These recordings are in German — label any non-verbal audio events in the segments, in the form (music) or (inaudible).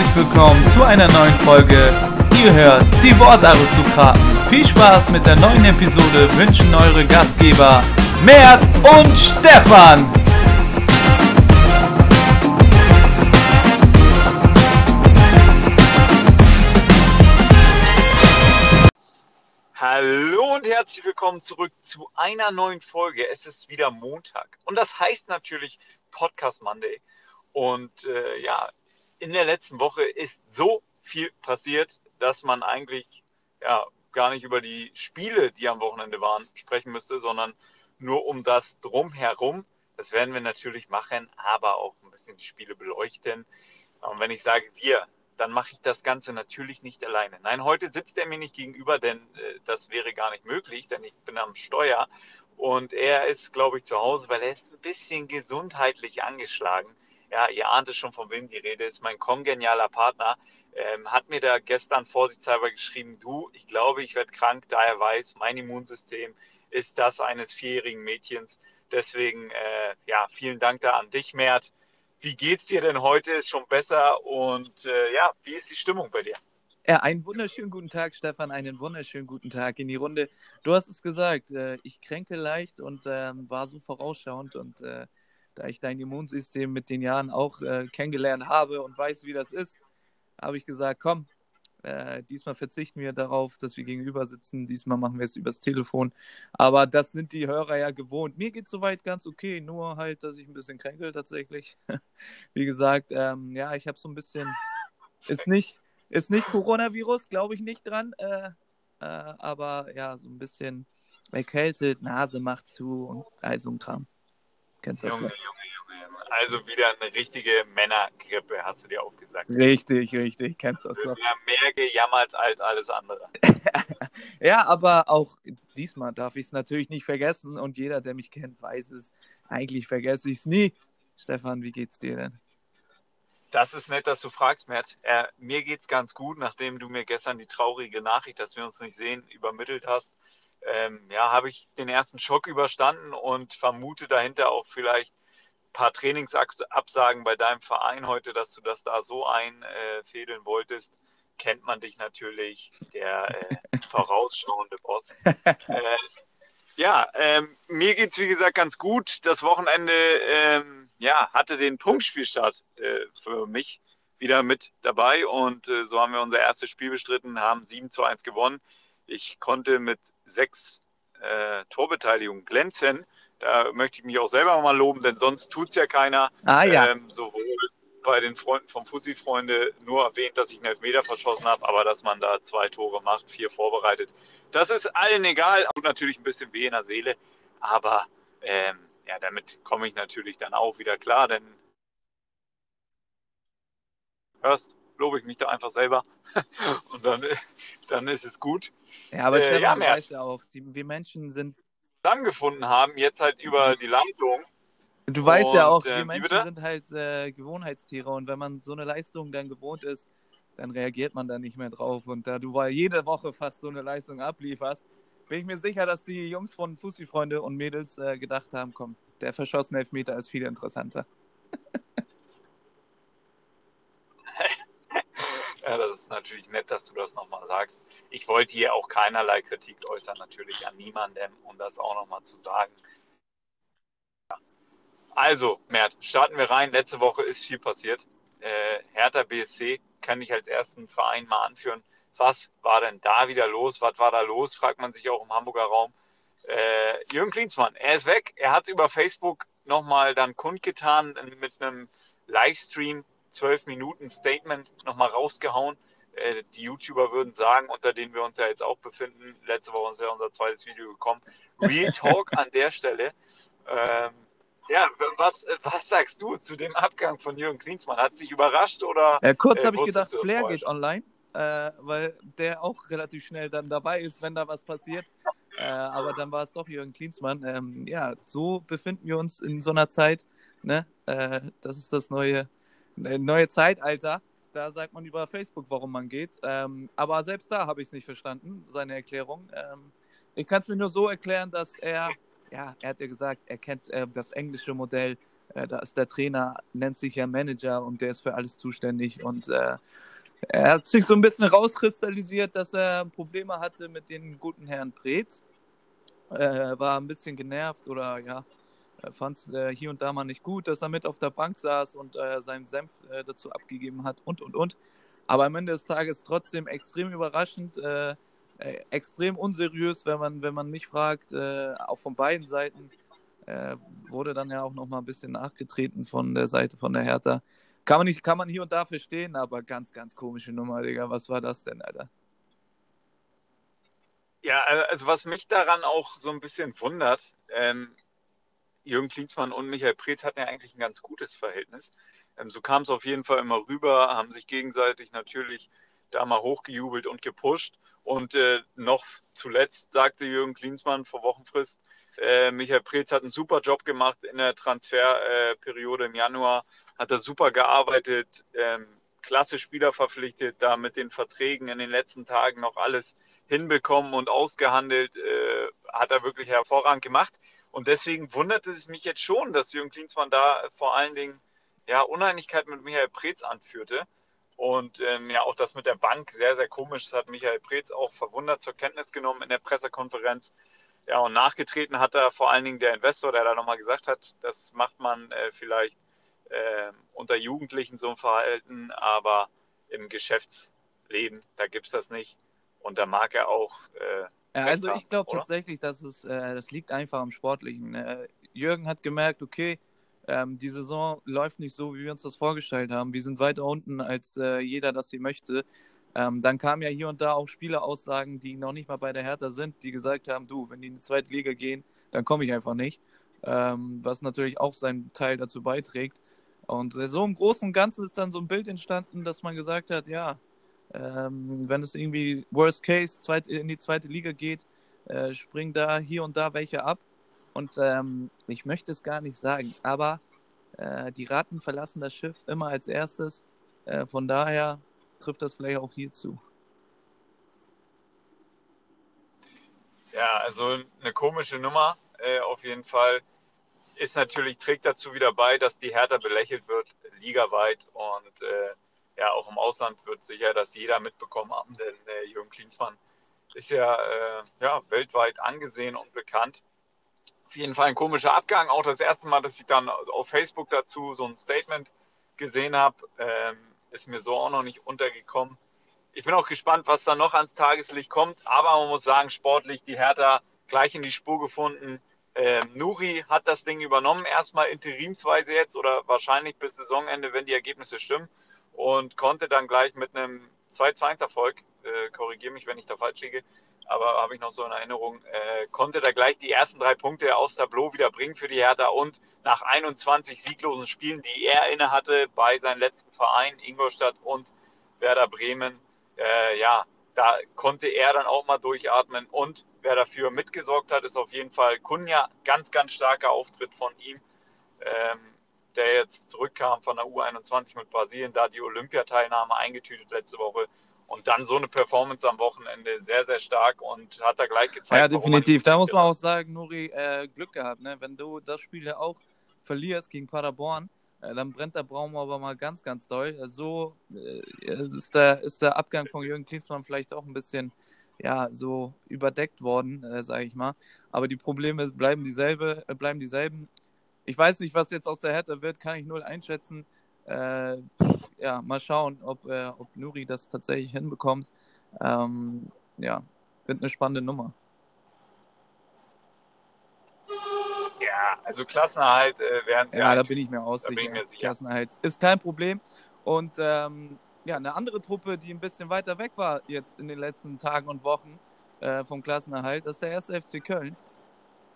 herzlich willkommen zu einer neuen Folge. Ihr hört die Wortaristokraten. Viel Spaß mit der neuen Episode wünschen eure Gastgeber Mert und Stefan. Hallo und herzlich willkommen zurück zu einer neuen Folge. Es ist wieder Montag und das heißt natürlich Podcast Monday. Und äh, ja, in der letzten Woche ist so viel passiert, dass man eigentlich ja gar nicht über die Spiele, die am Wochenende waren, sprechen müsste, sondern nur um das drumherum. Das werden wir natürlich machen, aber auch ein bisschen die Spiele beleuchten. Und wenn ich sage wir, dann mache ich das Ganze natürlich nicht alleine. Nein, heute sitzt er mir nicht gegenüber, denn äh, das wäre gar nicht möglich, denn ich bin am Steuer und er ist, glaube ich, zu Hause, weil er ist ein bisschen gesundheitlich angeschlagen ja, ihr ahnt es schon, von wem die Rede ist, mein kongenialer Partner, ähm, hat mir da gestern vorsichtshalber geschrieben, du, ich glaube, ich werde krank, da er weiß, mein Immunsystem ist das eines vierjährigen Mädchens. Deswegen, äh, ja, vielen Dank da an dich, Mert. Wie geht's dir denn heute? Ist schon besser und äh, ja, wie ist die Stimmung bei dir? Ja, einen wunderschönen guten Tag, Stefan. Einen wunderschönen guten Tag in die Runde. Du hast es gesagt, äh, ich kränke leicht und ähm, war so vorausschauend und äh, da ich dein Immunsystem mit den Jahren auch äh, kennengelernt habe und weiß, wie das ist, habe ich gesagt, komm, äh, diesmal verzichten wir darauf, dass wir gegenüber sitzen. Diesmal machen wir es übers Telefon. Aber das sind die Hörer ja gewohnt. Mir geht es soweit ganz okay, nur halt, dass ich ein bisschen kränkel tatsächlich. (laughs) Wie gesagt, ähm, ja, ich habe so ein bisschen. Ist nicht, ist nicht Coronavirus, glaube ich nicht dran. Äh, äh, aber ja, so ein bisschen erkältet, Nase macht zu und all so ein Kram. Kennst Junge, Junge, Junge. Also wieder eine richtige Männergrippe, hast du dir aufgesagt. Richtig, richtig, kennst das. Du bist ja mehr gejammert als alles andere. (laughs) ja, aber auch diesmal darf ich es natürlich nicht vergessen und jeder, der mich kennt, weiß es. Eigentlich vergesse ich es nie. Stefan, wie geht's dir denn? Das ist nett, dass du fragst, Matt. Äh, mir geht's ganz gut, nachdem du mir gestern die traurige Nachricht, dass wir uns nicht sehen, übermittelt hast ähm, ja, habe ich den ersten Schock überstanden und vermute dahinter auch vielleicht ein paar Trainingsabsagen bei deinem Verein heute, dass du das da so einfädeln wolltest. Kennt man dich natürlich, der äh, vorausschauende Boss. (laughs) Äh, ja, ähm, mir es wie gesagt ganz gut. Das Wochenende ähm, ja, hatte den Punktspielstart äh, für mich wieder mit dabei und äh, so haben wir unser erstes Spiel bestritten, haben 7 zu 1 gewonnen. Ich konnte mit sechs äh, Torbeteiligungen glänzen. Da möchte ich mich auch selber mal loben, denn sonst tut es ja keiner. Ah, ja. Ähm, sowohl bei den Freunden vom Fussi-Freunde nur erwähnt, dass ich einen Elfmeter verschossen habe, aber dass man da zwei Tore macht, vier vorbereitet. Das ist allen egal. Tut natürlich ein bisschen weh in der Seele, aber ähm, ja, damit komme ich natürlich dann auch wieder klar, denn hörst, lobe ich mich da einfach selber (laughs) und dann, dann ist es gut. Ja, aber äh, ja, weiß ja auch, die, wir Menschen sind zusammengefunden haben, jetzt halt über die Leitung. Du weißt und, ja auch, wir äh, Menschen sind halt äh, Gewohnheitstiere und wenn man so eine Leistung dann gewohnt ist, dann reagiert man da nicht mehr drauf. Und da du jede Woche fast so eine Leistung ablieferst, bin ich mir sicher, dass die Jungs von Fussi-Freunde und Mädels äh, gedacht haben, komm, der verschossene Elfmeter ist viel interessanter. (laughs) Ja, das ist natürlich nett, dass du das nochmal sagst. Ich wollte hier auch keinerlei Kritik äußern, natürlich an niemandem, um das auch nochmal zu sagen. Also, Mert, starten wir rein. Letzte Woche ist viel passiert. Äh, Hertha BSC kann ich als ersten Verein mal anführen. Was war denn da wieder los? Was war da los? Fragt man sich auch im Hamburger Raum. Äh, Jürgen Klinsmann, er ist weg. Er hat über Facebook nochmal dann kundgetan mit einem Livestream, zwölf Minuten Statement nochmal rausgehauen. Äh, die YouTuber würden sagen, unter denen wir uns ja jetzt auch befinden, letzte Woche ist ja unser zweites Video gekommen. Real (laughs) Talk an der Stelle. Ähm, ja, was, was sagst du zu dem Abgang von Jürgen Klinsmann? Hat es dich überrascht oder? Äh, kurz äh, habe ich gedacht, Flair geht online, äh, weil der auch relativ schnell dann dabei ist, wenn da was passiert. Äh, aber dann war es doch Jürgen Klinsmann. Ähm, ja, so befinden wir uns in so einer Zeit. Ne? Äh, das ist das neue neue Zeitalter. Da sagt man über Facebook, warum man geht. Ähm, aber selbst da habe ich es nicht verstanden, seine Erklärung. Ähm, ich kann es mir nur so erklären, dass er, ja, er hat ja gesagt, er kennt äh, das englische Modell Äh, da ist der Trainer, nennt sich ja Manager und der ist für alles zuständig. Und äh, er hat sich so ein bisschen rauskristallisiert, dass er Probleme hatte mit den guten Herrn Preetz. Äh, war ein bisschen genervt oder ja, fand es äh, hier und da mal nicht gut, dass er mit auf der Bank saß und äh, seinen Senf äh, dazu abgegeben hat und und und. Aber am Ende des Tages trotzdem extrem überraschend, äh, äh, extrem unseriös, wenn man, wenn man mich fragt, äh, auch von beiden Seiten. wurde dann ja auch noch mal ein bisschen nachgetreten von der Seite von der Hertha. Kann man, nicht, kann man hier und da verstehen, aber ganz, ganz komische Nummer, Digga. Was war das denn, Alter? Ja, also was mich daran auch so ein bisschen wundert, ähm, Jürgen Klinsmann und Michael Preetz hatten ja eigentlich ein ganz gutes Verhältnis. Ähm, so kam es auf jeden Fall immer rüber, haben sich gegenseitig natürlich da mal hochgejubelt und gepusht. Und äh, noch zuletzt sagte Jürgen Klinsmann vor Wochenfrist, äh, Michael Preetz hat einen super Job gemacht in der Transferperiode äh, im Januar, hat er super gearbeitet, ähm, klasse Spieler verpflichtet, da mit den Verträgen in den letzten Tagen noch alles hinbekommen und ausgehandelt, äh, hat er wirklich hervorragend gemacht. Und deswegen wunderte es mich jetzt schon, dass Jürgen Klinsmann da vor allen Dingen ja, Uneinigkeit mit Michael Preetz anführte. Und ähm, ja, auch das mit der Bank sehr, sehr komisch. Das hat Michael Preetz auch verwundert zur Kenntnis genommen in der Pressekonferenz. Ja, und nachgetreten hat er vor allen Dingen der Investor, der da nochmal gesagt hat, das macht man äh, vielleicht äh, unter Jugendlichen so ein Verhalten, aber im Geschäftsleben, da gibt es das nicht. Und da mag er auch äh, also ich glaube tatsächlich, dass es, äh, das liegt einfach am Sportlichen. Äh, Jürgen hat gemerkt, okay, ähm, die Saison läuft nicht so, wie wir uns das vorgestellt haben. Wir sind weiter unten, als äh, jeder das hier möchte. Ähm, dann kamen ja hier und da auch Spieleraussagen, die noch nicht mal bei der Hertha sind, die gesagt haben, du, wenn die in die zweite Liga gehen, dann komme ich einfach nicht. Ähm, was natürlich auch seinen Teil dazu beiträgt. Und so im Großen und Ganzen ist dann so ein Bild entstanden, dass man gesagt hat, ja, ähm, wenn es irgendwie Worst Case zweit, in die zweite Liga geht, äh, springen da hier und da welche ab. Und ähm, ich möchte es gar nicht sagen, aber äh, die Ratten verlassen das Schiff immer als erstes. Äh, von daher trifft das vielleicht auch hier zu. Ja, also eine komische Nummer äh, auf jeden Fall. Ist natürlich, trägt dazu wieder bei, dass die Hertha belächelt wird, ligaweit. Und äh, ja, auch im Ausland wird sicher das jeder mitbekommen haben, denn äh, Jürgen Klinsmann ist ja, äh, ja weltweit angesehen und bekannt. Auf jeden Fall ein komischer Abgang. Auch das erste Mal, dass ich dann auf Facebook dazu so ein Statement gesehen habe, ähm, ist mir so auch noch nicht untergekommen. Ich bin auch gespannt, was da noch ans Tageslicht kommt. Aber man muss sagen, sportlich die Hertha gleich in die Spur gefunden. Ähm, Nuri hat das Ding übernommen, erstmal interimsweise jetzt oder wahrscheinlich bis Saisonende, wenn die Ergebnisse stimmen und konnte dann gleich mit einem 2-2-Erfolg, äh, korrigiere mich, wenn ich da falsch liege, aber habe ich noch so in Erinnerung, äh, konnte da gleich die ersten drei Punkte aus Tableau wieder bringen für die Hertha und nach 21 sieglosen Spielen, die er inne hatte bei seinem letzten Verein, Ingolstadt und Werder Bremen, äh, ja, da konnte er dann auch mal durchatmen und wer dafür mitgesorgt hat, ist auf jeden Fall Kunja, ganz, ganz starker Auftritt von ihm. Ähm, der jetzt zurückkam von der U21 mit Brasilien, da die Olympiateilnahme eingetütet letzte Woche. Und dann so eine Performance am Wochenende sehr, sehr stark und hat da gleich gezeigt. Ja, definitiv. Da muss man auch sagen, Nuri, äh, Glück gehabt. Ne? Wenn du das Spiel ja auch verlierst gegen Paderborn, äh, dann brennt der Braum aber mal ganz, ganz doll. So äh, ist, der, ist der Abgang von Jürgen Klinsmann vielleicht auch ein bisschen ja, so überdeckt worden, äh, sage ich mal. Aber die Probleme bleiben dieselbe, äh, bleiben dieselben ich weiß nicht, was jetzt aus der Hertha wird, kann ich null einschätzen. Äh, ja, mal schauen, ob, äh, ob Nuri das tatsächlich hinbekommt. Ähm, ja, wird eine spannende Nummer. Ja, also Klassenerhalt äh, werden sie. Ja, da bin ich mir aus. Klassenerhalt ist kein Problem. Und ähm, ja, eine andere Truppe, die ein bisschen weiter weg war jetzt in den letzten Tagen und Wochen äh, vom Klassenerhalt, das ist der erste FC Köln.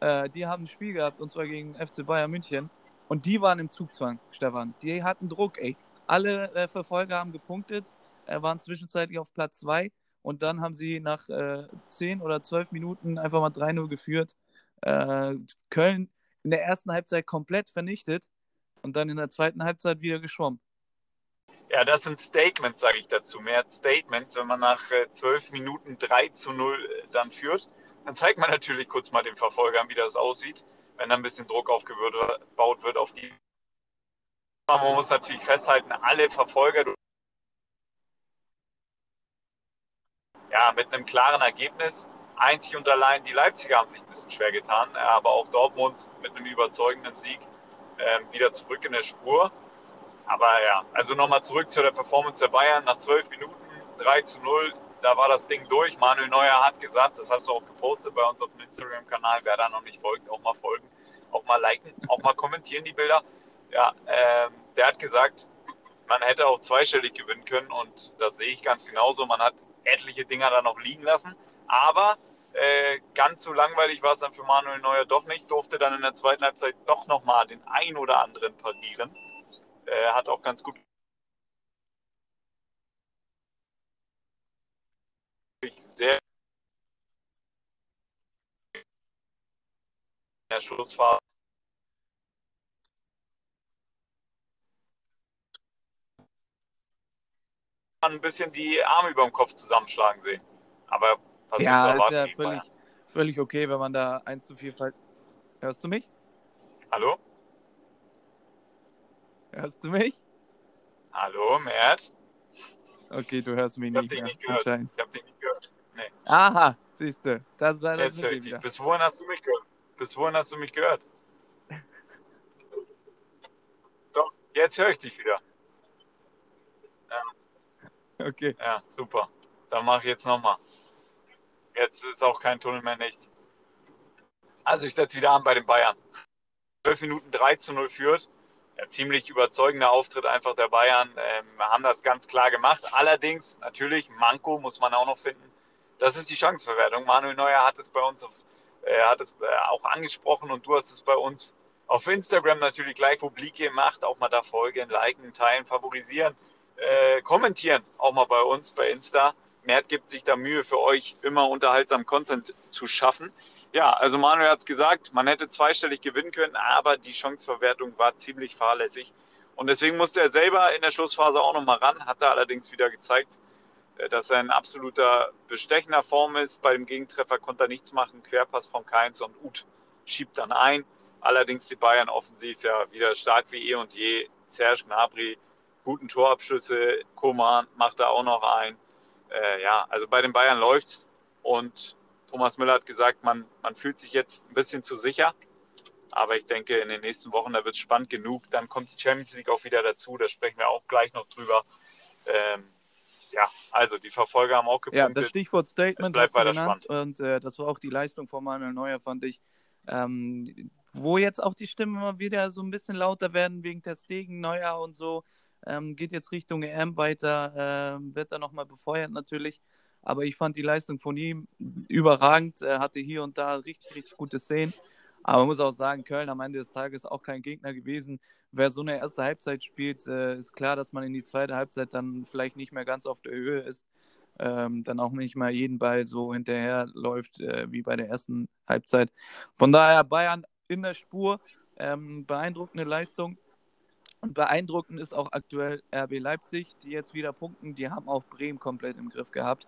Äh, die haben ein Spiel gehabt, und zwar gegen FC Bayern München. Und die waren im Zugzwang, Stefan. Die hatten Druck, ey. Alle äh, Verfolger haben gepunktet, äh, waren zwischenzeitlich auf Platz 2. Und dann haben sie nach äh, 10 oder 12 Minuten einfach mal 3-0 geführt. Äh, Köln in der ersten Halbzeit komplett vernichtet und dann in der zweiten Halbzeit wieder geschwommen. Ja, das sind Statements, sage ich dazu. Mehr Statements, wenn man nach äh, 12 Minuten 3 zu 0 äh, dann führt. Dann zeigt man natürlich kurz mal den Verfolgern, wie das aussieht, wenn da ein bisschen Druck aufgebaut wird auf die man muss natürlich festhalten, alle Verfolger, ja, mit einem klaren Ergebnis. Einzig und allein die Leipziger haben sich ein bisschen schwer getan, aber auch Dortmund mit einem überzeugenden Sieg äh, wieder zurück in der Spur. Aber ja, also nochmal zurück zu der Performance der Bayern. Nach zwölf Minuten 3 zu 0, da war das Ding durch. Manuel Neuer hat gesagt, das hast du auch gepostet bei uns auf dem Instagram-Kanal, wer da noch nicht folgt, auch mal folgen, auch mal liken, auch mal kommentieren die Bilder. Ja, ähm, der hat gesagt, man hätte auch zweistellig gewinnen können und das sehe ich ganz genauso. Man hat etliche Dinger da noch liegen lassen, aber äh, ganz so langweilig war es dann für Manuel Neuer doch nicht, durfte dann in der zweiten Halbzeit doch nochmal den ein oder anderen parieren. Äh, hat auch ganz gut sehr in der Schlussphase ein bisschen die Arme über dem Kopf zusammenschlagen sehen. Aber was ja, ist ja völlig, völlig okay, wenn man da 1 zu 4 fällt. Hörst du mich? Hallo? Hörst du mich? Hallo, Mert? Okay, du hörst mich ich nicht, mehr, nicht gehört. Ich hab dich nicht. Nee. Aha, siehst du. Das war das Jetzt höre ich dich. Bis wohin hast du mich gehört? Bis wohin hast du mich gehört? Doch, jetzt höre ich dich wieder. Ja. Okay. Ja, super. Dann mache ich jetzt nochmal. Jetzt ist auch kein Tunnel mehr, nichts. Also ich setze wieder an bei den Bayern. 12 Minuten 3 zu 0 führt ja, ziemlich überzeugender Auftritt einfach der Bayern. Ähm, wir haben das ganz klar gemacht. Allerdings, natürlich, Manko muss man auch noch finden. Das ist die Chancenverwertung. Manuel Neuer hat es bei uns auf, äh, hat es äh, auch angesprochen und du hast es bei uns auf Instagram natürlich gleich publik gemacht. Auch mal da folgen, liken, teilen, favorisieren, äh, kommentieren. Auch mal bei uns bei Insta. Mert gibt sich da Mühe für euch, immer unterhaltsam Content zu schaffen. Ja, also Manuel hat es gesagt, man hätte zweistellig gewinnen können, aber die Chanceverwertung war ziemlich fahrlässig. Und deswegen musste er selber in der Schlussphase auch nochmal ran, hat er allerdings wieder gezeigt, dass er in absoluter bestechender Form ist. Bei dem Gegentreffer konnte er nichts machen, Querpass von Keins und Uth schiebt dann ein. Allerdings die Bayern offensiv ja wieder stark wie eh und je. Serge Gnabry, guten Torabschlüsse, Koman macht da auch noch ein. Äh, ja, also bei den Bayern läuft's und Thomas Müller hat gesagt, man, man fühlt sich jetzt ein bisschen zu sicher. Aber ich denke, in den nächsten Wochen, da wird es spannend genug. Dann kommt die Champions League auch wieder dazu. Da sprechen wir auch gleich noch drüber. Ähm, ja, also die Verfolger haben auch gepunktet. Ja, das Stichwort Statement bleibt weiter genannt. Spannend. Und äh, das war auch die Leistung von Manuel Neuer, fand ich. Ähm, wo jetzt auch die Stimmen immer wieder so ein bisschen lauter werden wegen der Stegen, Neuer und so. Ähm, geht jetzt Richtung EM weiter, äh, wird da nochmal befeuert natürlich. Aber ich fand die Leistung von ihm überragend. Er hatte hier und da richtig, richtig gute Szenen. Aber man muss auch sagen, Köln am Ende des Tages auch kein Gegner gewesen. Wer so eine erste Halbzeit spielt, äh, ist klar, dass man in die zweite Halbzeit dann vielleicht nicht mehr ganz auf der Höhe ist. Ähm, dann auch nicht mal jeden Ball so hinterher läuft äh, wie bei der ersten Halbzeit. Von daher Bayern in der Spur, ähm, beeindruckende Leistung. Und beeindruckend ist auch aktuell RB Leipzig, die jetzt wieder punkten. Die haben auch Bremen komplett im Griff gehabt.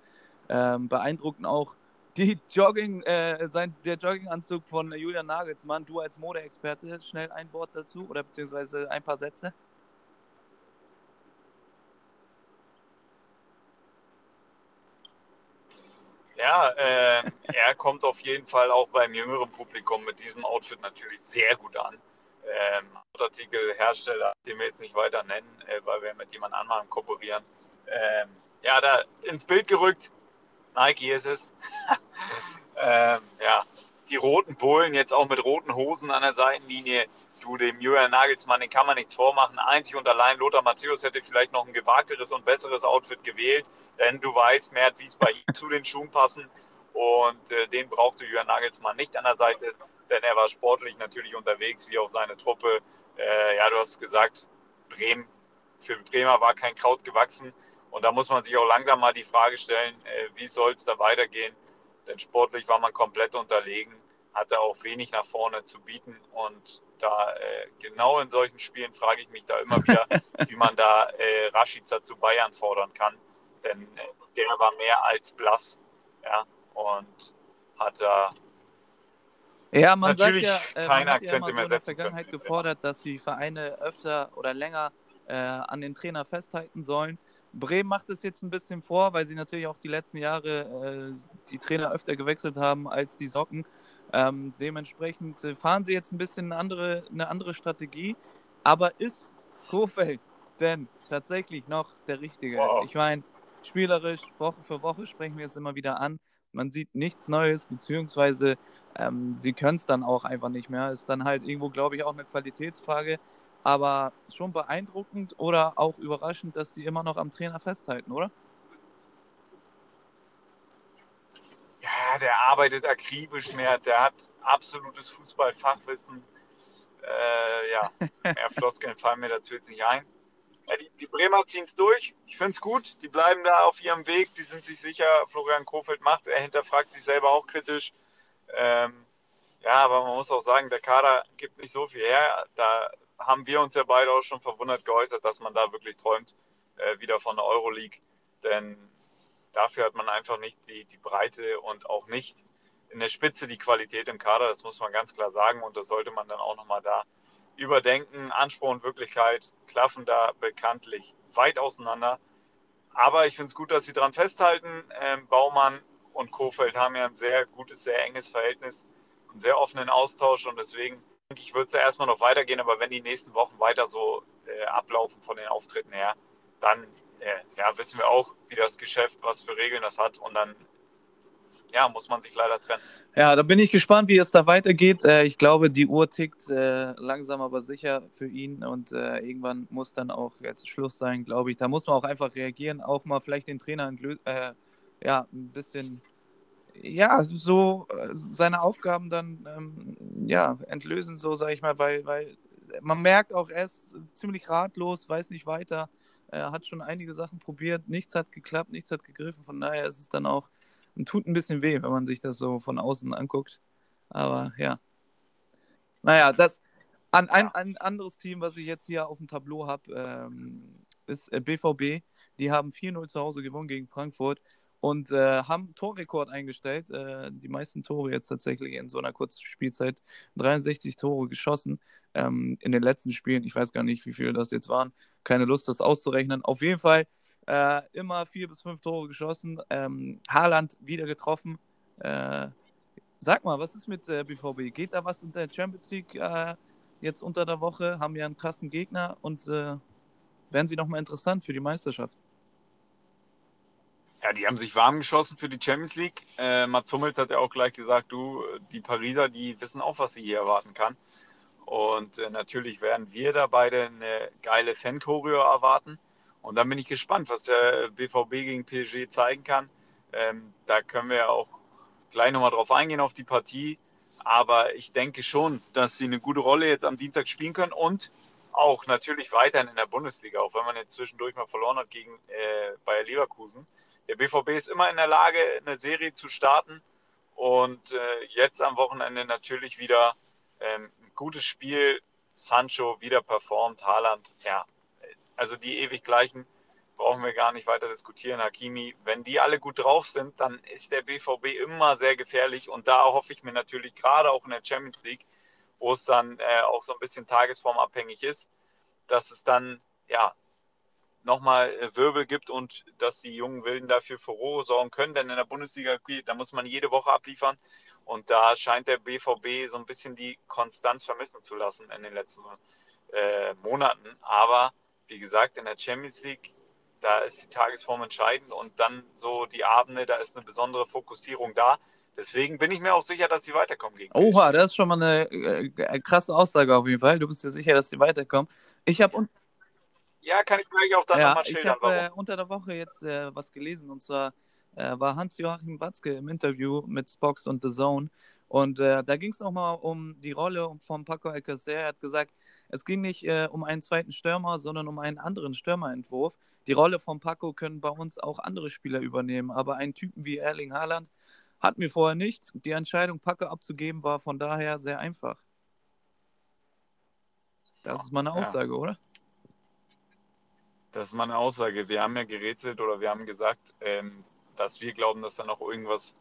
Ähm, beeindruckend auch die Jogging, äh, sein, der Jogginganzug von Julian Nagelsmann. Du als Modeexperte, schnell ein Wort dazu oder beziehungsweise ein paar Sätze. Ja, äh, er kommt auf jeden Fall auch beim jüngeren Publikum mit diesem Outfit natürlich sehr gut an. Ähm, Artikelhersteller, den wir jetzt nicht weiter nennen, äh, weil wir mit jemand anderem kooperieren. Ähm, ja, da ins Bild gerückt, Nike ist es. (laughs) ähm, ja, die roten Bullen jetzt auch mit roten Hosen an der Seitenlinie. Du, dem Julian Nagelsmann, den kann man nichts vormachen. Einzig und allein Lothar Matthäus hätte vielleicht noch ein gewagteres und besseres Outfit gewählt, denn du weißt, mehr, wie es bei ihm zu den Schuhen passen. Und äh, den brauchte Julian Nagelsmann nicht an der Seite, denn er war sportlich natürlich unterwegs, wie auch seine Truppe. Äh, ja, du hast gesagt, Bremen, für Bremer war kein Kraut gewachsen. Und da muss man sich auch langsam mal die Frage stellen, äh, wie soll es da weitergehen? Denn sportlich war man komplett unterlegen, hatte auch wenig nach vorne zu bieten. Und da äh, genau in solchen Spielen frage ich mich da immer wieder, (laughs) wie man da äh, Rashica zu Bayern fordern kann. Denn der war mehr als blass. Ja, und hat da Ja, man natürlich sagt ja, man hat ja immer so mehr in der setzen können. Vergangenheit gefordert, dass die Vereine öfter oder länger äh, an den Trainer festhalten sollen. Bremen macht es jetzt ein bisschen vor, weil sie natürlich auch die letzten Jahre äh, die Trainer öfter gewechselt haben als die Socken. Ähm, dementsprechend äh, fahren sie jetzt ein bisschen eine andere, eine andere Strategie. Aber ist Kofeld denn tatsächlich noch der Richtige? Wow. Ich meine, spielerisch, Woche für Woche sprechen wir es immer wieder an. Man sieht nichts Neues, beziehungsweise ähm, sie können es dann auch einfach nicht mehr. Ist dann halt irgendwo, glaube ich, auch eine Qualitätsfrage. Aber schon beeindruckend oder auch überraschend, dass sie immer noch am Trainer festhalten, oder? Ja, der arbeitet akribisch mehr, der hat absolutes Fußballfachwissen. Äh, ja, (laughs) mehr Floskeln fallen mir dazu jetzt nicht ein. Ja, die, die Bremer ziehen es durch. Ich finde es gut. Die bleiben da auf ihrem Weg. Die sind sich sicher, Florian Kofeld macht Er hinterfragt sich selber auch kritisch. Ähm, ja, aber man muss auch sagen, der Kader gibt nicht so viel her. Da haben wir uns ja beide auch schon verwundert geäußert, dass man da wirklich träumt, äh, wieder von der Euroleague. Denn dafür hat man einfach nicht die, die Breite und auch nicht in der Spitze die Qualität im Kader. Das muss man ganz klar sagen. Und das sollte man dann auch nochmal da überdenken. Anspruch und Wirklichkeit klaffen da bekanntlich weit auseinander. Aber ich finde es gut, dass sie daran festhalten. Ähm, Baumann und Kofeld haben ja ein sehr gutes, sehr enges Verhältnis, einen sehr offenen Austausch und deswegen denke ich, wird es ja erstmal noch weitergehen. Aber wenn die nächsten Wochen weiter so äh, ablaufen von den Auftritten her, dann äh, ja, wissen wir auch, wie das Geschäft, was für Regeln das hat und dann ja, muss man sich leider trennen. Ja, da bin ich gespannt, wie es da weitergeht. Äh, ich glaube, die Uhr tickt äh, langsam aber sicher für ihn und äh, irgendwann muss dann auch jetzt Schluss sein, glaube ich. Da muss man auch einfach reagieren, auch mal vielleicht den Trainer äh, ja, ein bisschen ja, so äh, seine Aufgaben dann ähm, ja, entlösen, so sage ich mal, weil, weil man merkt auch, er ist ziemlich ratlos, weiß nicht weiter. Er hat schon einige Sachen probiert, nichts hat geklappt, nichts hat gegriffen. Von daher ist es dann auch tut ein bisschen weh, wenn man sich das so von außen anguckt. Aber ja. Naja, das an, ein, ein anderes Team, was ich jetzt hier auf dem Tableau habe, ähm, ist BVB. Äh, die haben 4-0 zu Hause gewonnen gegen Frankfurt und äh, haben Torrekord eingestellt. Äh, die meisten Tore jetzt tatsächlich in so einer kurzen Spielzeit. 63 Tore geschossen ähm, in den letzten Spielen. Ich weiß gar nicht, wie viele das jetzt waren. Keine Lust, das auszurechnen. Auf jeden Fall äh, immer vier bis fünf Tore geschossen. Ähm, Haaland wieder getroffen. Äh, sag mal, was ist mit äh, BVB? Geht da was in der Champions League äh, jetzt unter der Woche? Haben wir einen krassen Gegner und äh, werden sie nochmal interessant für die Meisterschaft? Ja, die haben sich warm geschossen für die Champions League. Äh, Mats Hummels hat ja auch gleich gesagt, du, die Pariser, die wissen auch, was sie hier erwarten kann. Und äh, natürlich werden wir da beide eine geile Fan-Choreo erwarten. Und dann bin ich gespannt, was der BVB gegen PSG zeigen kann. Ähm, da können wir auch gleich nochmal drauf eingehen auf die Partie. Aber ich denke schon, dass sie eine gute Rolle jetzt am Dienstag spielen können und auch natürlich weiterhin in der Bundesliga, auch wenn man jetzt zwischendurch mal verloren hat gegen äh, Bayer Leverkusen. Der BVB ist immer in der Lage, eine Serie zu starten und äh, jetzt am Wochenende natürlich wieder ähm, ein gutes Spiel. Sancho wieder performt, Haaland, ja, also die ewig gleichen, brauchen wir gar nicht weiter diskutieren. Hakimi, wenn die alle gut drauf sind, dann ist der BVB immer sehr gefährlich. Und da hoffe ich mir natürlich gerade auch in der Champions League, wo es dann äh, auch so ein bisschen tagesformabhängig ist, dass es dann ja nochmal äh, Wirbel gibt und dass die jungen Wilden dafür Furore sorgen können. Denn in der Bundesliga, da muss man jede Woche abliefern. Und da scheint der BVB so ein bisschen die Konstanz vermissen zu lassen in den letzten äh, Monaten. Aber wie gesagt, in der Champions League, da ist die Tagesform entscheidend und dann so die Abende, da ist eine besondere Fokussierung da. Deswegen bin ich mir auch sicher, dass sie weiterkommen gegen Oha, das ist schon mal eine äh, krasse Aussage auf jeden Fall. Du bist dir sicher, dass sie weiterkommen. Ich habe ja, kann ich gleich auch dann ja, nochmal schildern. Ich habe äh, unter der Woche jetzt äh, was gelesen und zwar äh, war Hans-Joachim Watzke im Interview mit Spox und The Zone und äh, da ging es nochmal um die Rolle von Paco Alcacer. Er hat gesagt, es ging nicht äh, um einen zweiten Stürmer, sondern um einen anderen Stürmerentwurf. Die Rolle von Paco können bei uns auch andere Spieler übernehmen, aber einen Typen wie Erling Haaland hatten wir vorher nicht. Die Entscheidung, Paco abzugeben, war von daher sehr einfach. Das ist meine Aussage, ja. oder? Das ist meine Aussage. Wir haben ja gerätselt oder wir haben gesagt, ähm, dass wir glauben, dass da noch irgendwas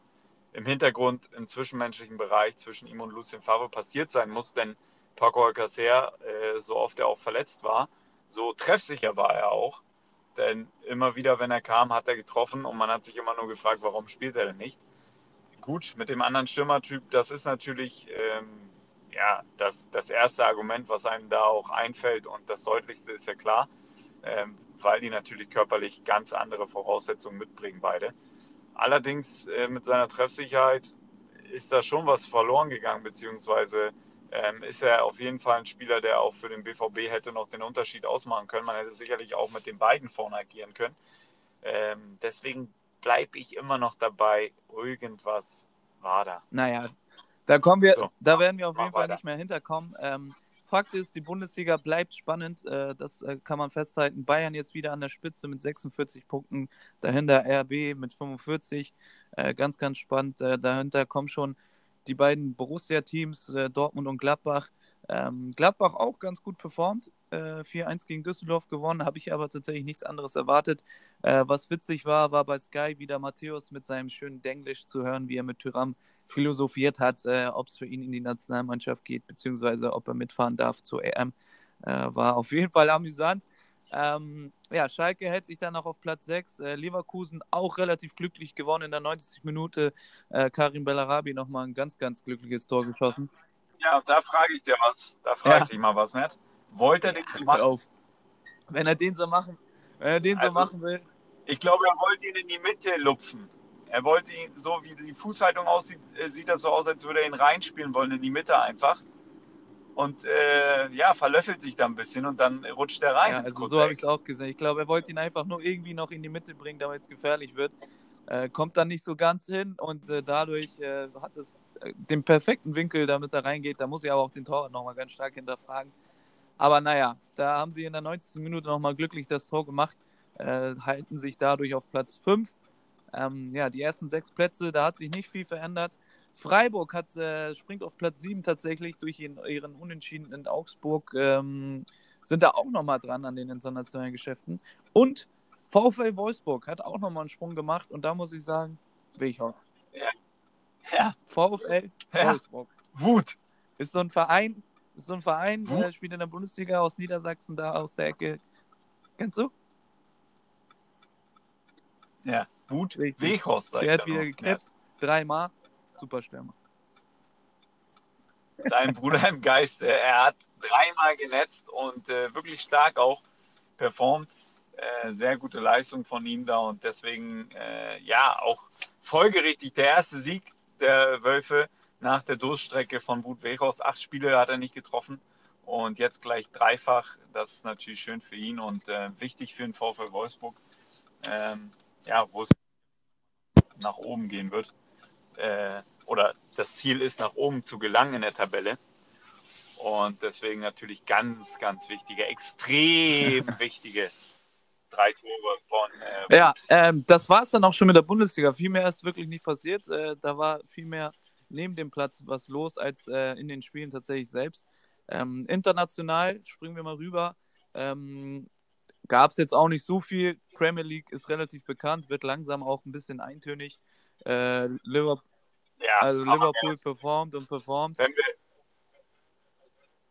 im Hintergrund im zwischenmenschlichen Bereich zwischen ihm und Lucien Favre passiert sein muss, denn Paco Alcacer, äh, so oft er auch verletzt war, so treffsicher war er auch. Denn immer wieder, wenn er kam, hat er getroffen und man hat sich immer nur gefragt, warum spielt er denn nicht? Gut, mit dem anderen Stürmertyp, das ist natürlich ähm, ja, das, das erste Argument, was einem da auch einfällt und das deutlichste ist ja klar, ähm, weil die natürlich körperlich ganz andere Voraussetzungen mitbringen, beide. Allerdings äh, mit seiner Treffsicherheit ist da schon was verloren gegangen, beziehungsweise ähm, ist er auf jeden Fall ein Spieler, der auch für den BVB hätte noch den Unterschied ausmachen können. Man hätte sicherlich auch mit den beiden vorne agieren können. Ähm, deswegen bleibe ich immer noch dabei, irgendwas war da. Naja, da kommen wir, so, da werden wir auf jeden Fall weiter. nicht mehr hinterkommen. Ähm, Fakt ist, die Bundesliga bleibt spannend. Äh, das äh, kann man festhalten. Bayern jetzt wieder an der Spitze mit 46 Punkten. Dahinter RB mit 45. Äh, ganz, ganz spannend. dahinter kommen schon die beiden Borussia-Teams, Dortmund und Gladbach. Ähm, Gladbach auch ganz gut performt. 4-1 gegen Düsseldorf gewonnen, habe ich aber tatsächlich nichts anderes erwartet. was witzig war, war bei Sky wieder Matthäus mit seinem schönen Denglisch zu hören, wie er mit Tyram philosophiert hat, äh, ob es für ihn in die Nationalmannschaft geht, beziehungsweise ob er mitfahren darf zur EM. Äh, war auf jeden Fall amüsant. Ähm, ja, Schalke hält sich dann noch auf Platz 6. Äh, Leverkusen auch relativ glücklich gewonnen in der 90. Minute. Äh, Karim Bellarabi nochmal ein ganz, ganz glückliches Tor geschossen. Ja, da frage ich dir was. Da frage ja. ich dich mal was, Matt. Wollte er den so machen? Auf. Wenn er den so machen, wenn er den also, so machen will. Ich glaube, er wollte ihn in die Mitte lupfen. Er wollte ihn, so wie die Fußhaltung aussieht, äh, sieht das so aus, als würde er ihn reinspielen wollen in die Mitte einfach. Und äh, ja, verlöffelt sich da ein bisschen und dann rutscht er rein. Ja, also so habe ich es auch gesehen. Ich glaube, er wollte ihn einfach nur irgendwie noch in die Mitte bringen, damit es gefährlich wird. Äh, kommt dann nicht so ganz hin und äh, dadurch äh, hat es äh, den perfekten Winkel, damit er reingeht. Da muss ich aber auch den Torwart nochmal ganz stark hinterfragen. Aber naja, da haben sie in der 90. Minute nochmal glücklich das Tor gemacht, halten sich dadurch auf Platz 5 ähm, ja, die ersten sechs Plätze, da hat sich nicht viel verändert. Freiburg hat, äh, springt auf Platz 7 tatsächlich durch ihren, ihren Unentschieden in Augsburg. Ähm, sind da auch nochmal dran an den internationalen Geschäften. Und VfL Wolfsburg hat auch nochmal einen Sprung gemacht und da muss ich sagen, Weghaus. Ja. ja. VfL ja. Wolfsburg. Wut. Ist so ein Verein, ist so ein Verein, der spielt in der Bundesliga aus Niedersachsen, da aus der Ecke. Kennst du? Ja. Wut Wechhorst, Der hat wieder geknipst, ja. dreimal. Super Stürmer. (laughs) Sein Bruder im Geiste. Er hat dreimal genetzt und äh, wirklich stark auch performt. Äh, sehr gute Leistung von ihm da und deswegen, äh, ja, auch folgerichtig der erste Sieg der Wölfe nach der Durststrecke von Wut Wechhorst. Acht Spiele hat er nicht getroffen und jetzt gleich dreifach. Das ist natürlich schön für ihn und äh, wichtig für den VfL Wolfsburg. Ähm, ja, wo es nach oben gehen wird. Äh, oder das Ziel ist, nach oben zu gelangen in der Tabelle. Und deswegen natürlich ganz, ganz wichtige, extrem (laughs) wichtige drei Tore von. Äh, ja, ähm, das war es dann auch schon mit der Bundesliga. Viel mehr ist wirklich nicht passiert. Äh, da war viel mehr neben dem Platz was los als äh, in den Spielen tatsächlich selbst. Ähm, international springen wir mal rüber. Ähm, gab es jetzt auch nicht so viel. Premier League ist relativ bekannt, wird langsam auch ein bisschen eintönig. Äh, Liverpool, ja, also Liverpool performt und performt.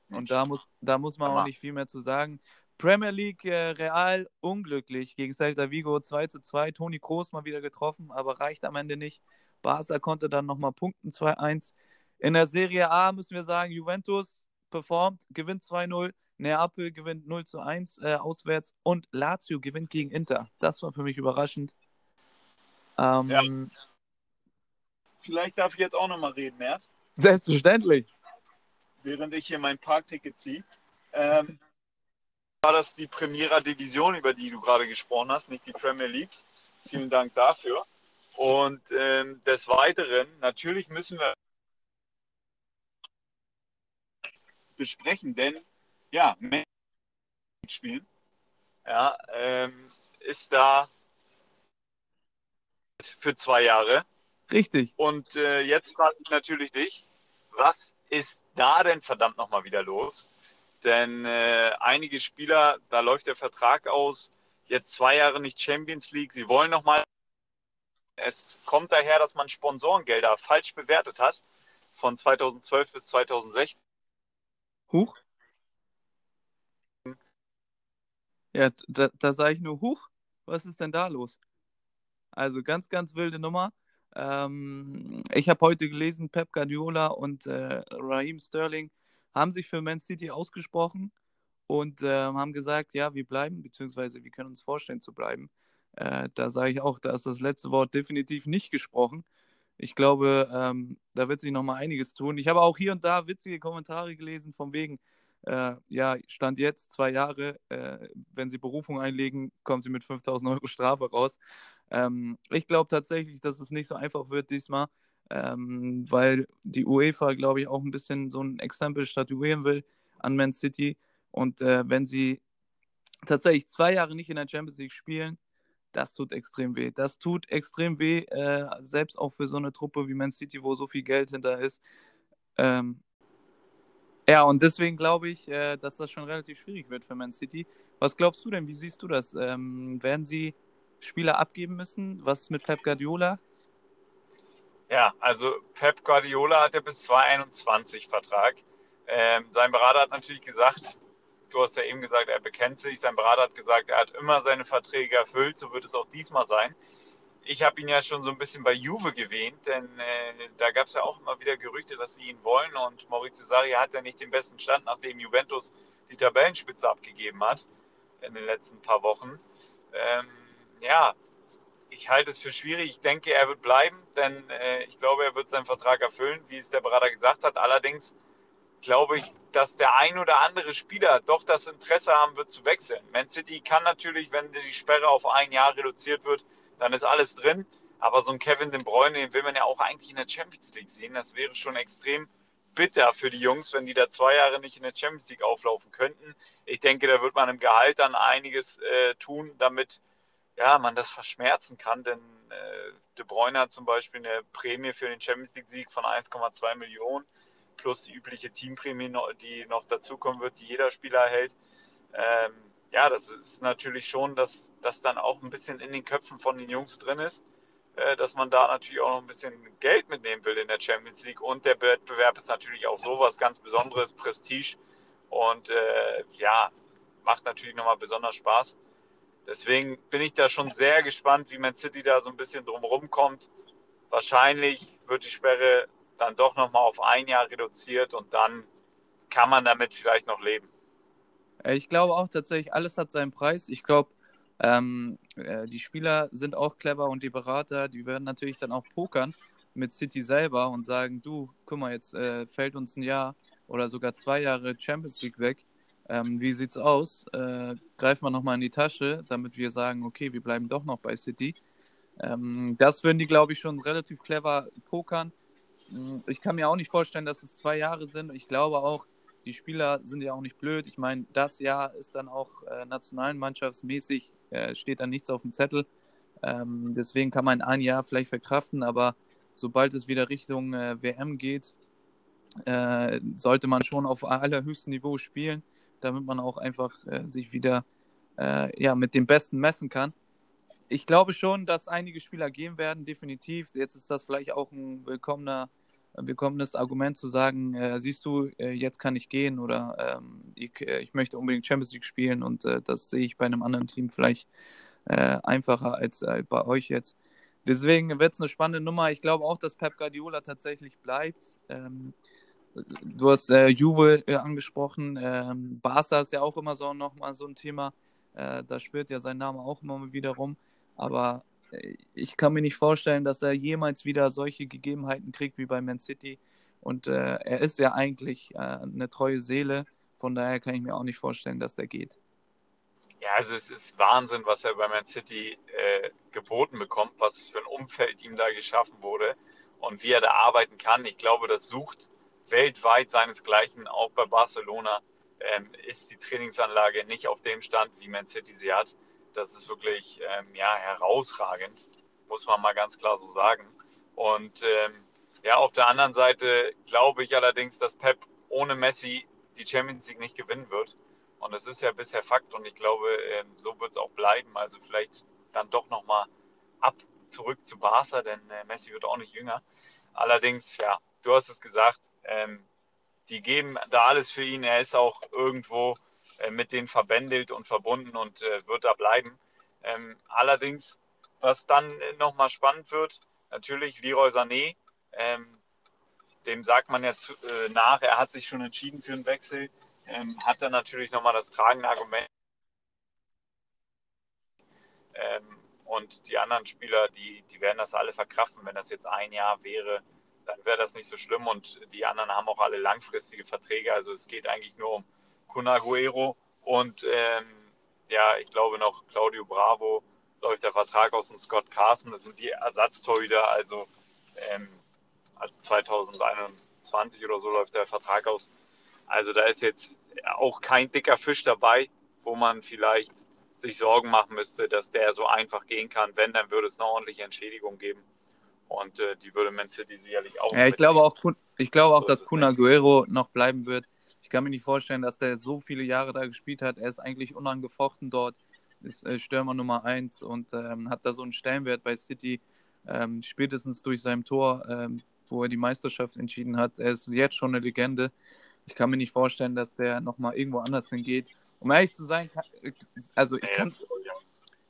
Und da muss, da muss man auch nicht viel mehr zu sagen. Premier League äh, Real unglücklich gegen Celta Vigo 2 zu 2. Toni Kroos mal wieder getroffen, aber reicht am Ende nicht. Barca konnte dann nochmal punkten 2-1. In der Serie A müssen wir sagen, Juventus performt, gewinnt 2-0. Neapel gewinnt 0 zu 1 äh, auswärts und Lazio gewinnt gegen Inter. Das war für mich überraschend. Ähm, ja. Vielleicht darf ich jetzt auch nochmal reden, Mert. Selbstverständlich. Während ich hier mein Parkticket ziehe. Ähm, war das die Premiera Division, über die du gerade gesprochen hast, nicht die Premier League. Vielen Dank dafür. Und ähm, des Weiteren, natürlich müssen wir besprechen, denn ja, spielen, ja, ähm, ist da für zwei Jahre. Richtig. Und äh, jetzt frage ich natürlich dich, was ist da denn verdammt nochmal wieder los? Denn äh, einige Spieler, da läuft der Vertrag aus, jetzt zwei Jahre nicht Champions League, sie wollen nochmal Es kommt daher, dass man Sponsorengelder falsch bewertet hat von 2012 bis 2016. Huch. Ja, da, da sage ich nur, huch, was ist denn da los? Also ganz, ganz wilde Nummer. Ähm, ich habe heute gelesen, Pep Guardiola und äh, Raheem Sterling haben sich für Man City ausgesprochen und äh, haben gesagt, ja, wir bleiben, beziehungsweise wir können uns vorstellen zu bleiben. Äh, da sage ich auch, da ist das letzte Wort definitiv nicht gesprochen. Ich glaube, ähm, da wird sich noch mal einiges tun. Ich habe auch hier und da witzige Kommentare gelesen, von wegen, äh, ja, Stand jetzt, zwei Jahre, äh, wenn Sie Berufung einlegen, kommen Sie mit 5000 Euro Strafe raus. Ähm, ich glaube tatsächlich, dass es nicht so einfach wird diesmal, ähm, weil die UEFA, glaube ich, auch ein bisschen so ein Exempel statuieren will an Man City. Und äh, wenn sie tatsächlich zwei Jahre nicht in der Champions League spielen, das tut extrem weh. Das tut extrem weh, äh, selbst auch für so eine Truppe wie Man City, wo so viel Geld hinter ist. Ähm, ja, und deswegen glaube ich, äh, dass das schon relativ schwierig wird für Man City. Was glaubst du denn? Wie siehst du das? Ähm, werden sie Spieler abgeben müssen? Was mit Pep Guardiola? Ja, also Pep Guardiola hat ja bis 2021 Vertrag. Ähm, sein Berater hat natürlich gesagt, du hast ja eben gesagt, er bekennt sich. Sein Berater hat gesagt, er hat immer seine Verträge erfüllt. So wird es auch diesmal sein. Ich habe ihn ja schon so ein bisschen bei Juve gewähnt, denn äh, da gab es ja auch immer wieder Gerüchte, dass sie ihn wollen. Und Maurizio Sarri hat ja nicht den besten Stand, nachdem Juventus die Tabellenspitze abgegeben hat in den letzten paar Wochen. Ähm, ja, ich halte es für schwierig. Ich denke, er wird bleiben, denn äh, ich glaube, er wird seinen Vertrag erfüllen, wie es der Berater gesagt hat. Allerdings glaube ich, dass der ein oder andere Spieler doch das Interesse haben wird zu wechseln. Man City kann natürlich, wenn die Sperre auf ein Jahr reduziert wird, dann ist alles drin. Aber so ein Kevin De Bruyne, den will man ja auch eigentlich in der Champions League sehen. Das wäre schon extrem bitter für die Jungs, wenn die da zwei Jahre nicht in der Champions League auflaufen könnten. Ich denke, da wird man im Gehalt dann einiges äh, tun, damit ja, man das verschmerzen kann, denn äh, De Bruyne hat zum Beispiel eine Prämie für den Champions League-Sieg von 1,2 Millionen plus die übliche Teamprämie, die noch dazukommen wird, die jeder Spieler erhält. Ähm, ja, das ist natürlich schon, dass das dann auch ein bisschen in den Köpfen von den Jungs drin ist, äh, dass man da natürlich auch noch ein bisschen Geld mitnehmen will in der Champions League. Und der Wettbewerb ist natürlich auch sowas ganz Besonderes, Prestige. Und äh, ja, macht natürlich nochmal besonders Spaß. Deswegen bin ich da schon sehr gespannt, wie Man City da so ein bisschen drumherum kommt. Wahrscheinlich wird die Sperre dann doch nochmal auf ein Jahr reduziert und dann kann man damit vielleicht noch leben. Äh, ich glaube auch tatsächlich, alles hat seinen Preis. Ich glaube, ähm, äh, die Spieler sind auch clever und die Berater, die werden natürlich dann auch pokern mit City selber und sagen, du, guck mal, jetzt äh, fällt uns ein Jahr oder sogar zwei Jahre Champions League weg. Ähm, wie sieht's aus? Äh, greifen wir nochmal in die Tasche, damit wir sagen, okay, wir bleiben doch noch bei City. Ähm, das würden die, glaube ich, schon relativ clever pokern. Hm, ich kann mir auch nicht vorstellen, dass es zwei Jahre sind. Ich glaube auch, die Spieler sind ja auch nicht blöd. Ich meine, das Jahr ist dann auch äh, nationalmannschaftsmäßig, äh, steht dann nichts auf dem Zettel. Ähm, deswegen kann man ein Jahr vielleicht verkraften, aber sobald es wieder Richtung äh, WM geht, äh, sollte man schon auf allerhöchstem Niveau spielen damit man auch einfach äh, sich wieder äh, ja, mit dem Besten messen kann. Ich glaube schon, dass einige Spieler gehen werden, definitiv. Jetzt ist das vielleicht auch ein willkommener, willkommenes Argument zu sagen, äh, siehst du, äh, jetzt kann ich gehen oder ähm, ich, äh, ich, möchte unbedingt Champions League spielen und äh, das sehe ich bei einem anderen Team vielleicht einfacher als bei euch jetzt. Deswegen wird es eine spannende Nummer. Ich glaube auch, dass Pep Guardiola tatsächlich bleibt. Ähm, Du hast äh, Juve äh, angesprochen. Ähm, Barca ist ja auch immer so nochmal so ein Thema. Äh, da schwirrt ja sein Name auch immer wieder rum. Aber äh, ich kann mir nicht vorstellen, dass er jemals wieder solche Gegebenheiten kriegt wie bei Man City. Und äh, er ist ja eigentlich äh, eine treue Seele. Von daher kann ich mir auch nicht vorstellen, dass der geht. Ja, also es ist Wahnsinn, was er bei Man City geboten bekommt, was für ein Umfeld ihm da geschaffen wurde und wie er da arbeiten kann. Ich glaube, das sucht weltweit seinesgleichen, auch bei Barcelona, ähm, ist die Trainingsanlage nicht auf dem Stand, wie Man City sie hat. Das ist wirklich ähm, ja, herausragend, muss man mal ganz klar so sagen. Und ähm, ja, auf der anderen Seite glaube ich allerdings, dass Pep ohne Messi die Champions League nicht gewinnen wird. Und das ist ja bisher Fakt und ich glaube, ähm, so wird es auch bleiben. Also vielleicht dann doch nochmal ab zurück zu Barca, denn äh, Messi wird auch nicht jünger. Allerdings, ja, du hast es gesagt, ähm, die geben da alles für ihn. Er ist auch irgendwo mit denen verbändelt und verbunden und äh, wird da bleiben. Ähm, allerdings, was dann äh, nochmal spannend wird, natürlich Leroy Sané, ähm, dem sagt man ja äh, nach, er hat sich schon entschieden für einen Wechsel, ähm, hat er natürlich nochmal das tragende Argument. Und die anderen Spieler, die, die werden das alle verkraften. Wenn das jetzt ein Jahr wäre, dann wäre das nicht so schlimm. Und die anderen haben auch alle langfristige Verträge. Also es geht eigentlich nur um Cunaguero und ähm, ja, ich glaube noch Claudio Bravo läuft der Vertrag aus und Scott Carson. Das sind die Ersatztorhüter. Also, ähm, also 2021 oder so läuft der Vertrag aus. Also da ist jetzt auch kein dicker Fisch dabei, wo man vielleicht sich Sorgen machen müsste, dass der so einfach gehen kann. Wenn, dann würde es eine ordentliche Entschädigung geben. Und äh, die würde Man City sicherlich auch. Ja, ich glaube auch, ich glaube auch, so dass Kun Aguero noch bleiben wird. Ich kann mir nicht vorstellen, dass der so viele Jahre da gespielt hat. Er ist eigentlich unangefochten dort, ist äh, Stürmer Nummer 1 und ähm, hat da so einen Stellenwert bei City, ähm, spätestens durch sein Tor, ähm, wo er die Meisterschaft entschieden hat. Er ist jetzt schon eine Legende. Ich kann mir nicht vorstellen, dass der nochmal irgendwo anders hingeht. Um ehrlich zu sein, äh, also ich kann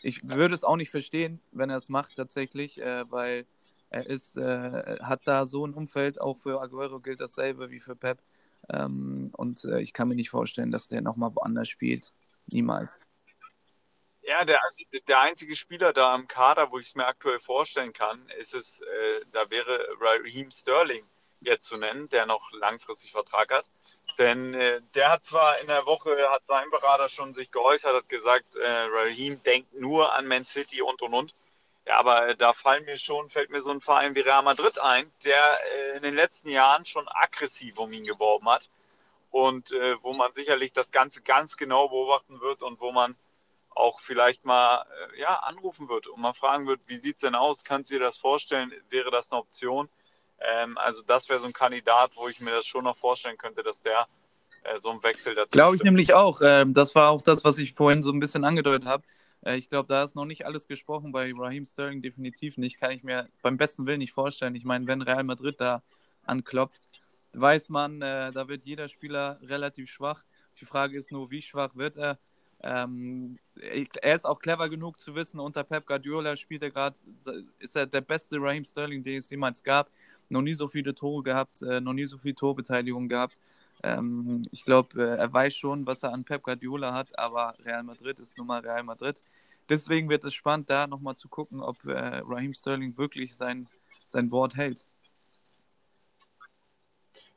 ich würde es auch nicht verstehen, wenn er es macht tatsächlich, äh, weil er ist, äh, hat da so ein Umfeld, auch für Aguero gilt dasselbe wie für Pep. Ähm, und äh, ich kann mir nicht vorstellen, dass der nochmal woanders spielt. Niemals. Ja, der, also der einzige Spieler da am Kader, wo ich es mir aktuell vorstellen kann, ist es, äh, da wäre Raheem Sterling jetzt zu nennen, der noch langfristig Vertrag hat. Denn äh, der hat zwar in der Woche, hat sein Berater schon sich geäußert, hat gesagt, äh, Raheem denkt nur an Man City und und und. Ja, aber da fallen mir schon, fällt mir so ein Verein wie Real Madrid ein, der äh, in den letzten Jahren schon aggressiv um ihn geworben hat und äh, wo man sicherlich das Ganze ganz genau beobachten wird und wo man auch vielleicht mal äh, ja, anrufen wird und mal fragen wird, wie sieht es denn aus? Kannst du dir das vorstellen? Wäre das eine Option? Ähm, also das wäre so ein Kandidat, wo ich mir das schon noch vorstellen könnte, dass der äh, so einen Wechsel dazu Glaube ich nämlich auch. Ähm, das war auch das, was ich vorhin so ein bisschen angedeutet habe. Äh, ich glaube, da ist noch nicht alles gesprochen bei Raheem Sterling, definitiv nicht. Kann ich mir beim besten Willen nicht vorstellen. Ich meine, wenn Real Madrid da anklopft, weiß man, äh, da wird jeder Spieler relativ schwach. Die Frage ist nur, wie schwach wird er? Ähm, er ist auch clever genug zu wissen, unter Pep Guardiola spielt er gerade, ist er der beste Raheem Sterling, den es jemals gab. Noch nie so viele Tore gehabt, äh, noch nie so viel Torbeteiligung gehabt. Ähm, ich glaube, äh, er weiß schon, was er an Pep Guardiola hat, aber Real Madrid ist nun mal Real Madrid. Deswegen wird es spannend, da nochmal zu gucken, ob äh, Raheem Sterling wirklich sein, sein Wort hält.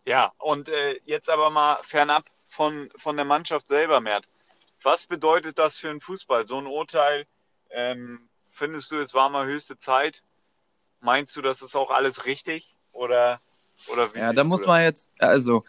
Ja, und äh, jetzt aber mal fernab von, von der Mannschaft selber, Mert. Was bedeutet das für den Fußball? So ein Urteil, ähm, findest du, es war mal höchste Zeit? Meinst du, das ist auch alles richtig? Oder, oder wie Ja, da muss man jetzt, also